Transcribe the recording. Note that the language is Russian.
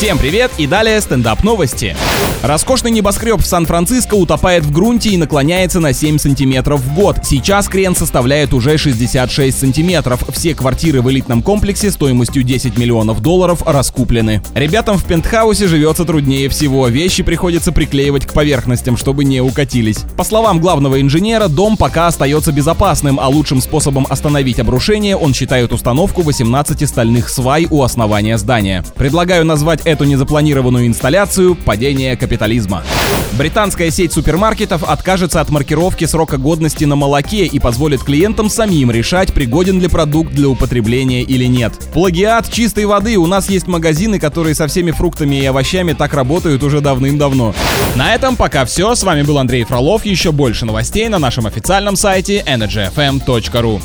Всем привет и далее стендап новости. Роскошный небоскреб в Сан-Франциско утопает в грунте и наклоняется на 7 сантиметров в год. Сейчас крен составляет уже 66 сантиметров. Все квартиры в элитном комплексе стоимостью 10 миллионов долларов раскуплены. Ребятам в пентхаусе живется труднее всего. Вещи приходится приклеивать к поверхностям, чтобы не укатились. По словам главного инженера, дом пока остается безопасным, а лучшим способом остановить обрушение он считает установку 18 стальных свай у основания здания. Предлагаю назвать эту незапланированную инсталляцию «Падение капитализма». Британская сеть супермаркетов откажется от маркировки срока годности на молоке и позволит клиентам самим решать, пригоден ли продукт для употребления или нет. Плагиат чистой воды. У нас есть магазины, которые со всеми фруктами и овощами так работают уже давным-давно. На этом пока все. С вами был Андрей Фролов. Еще больше новостей на нашем официальном сайте energyfm.ru.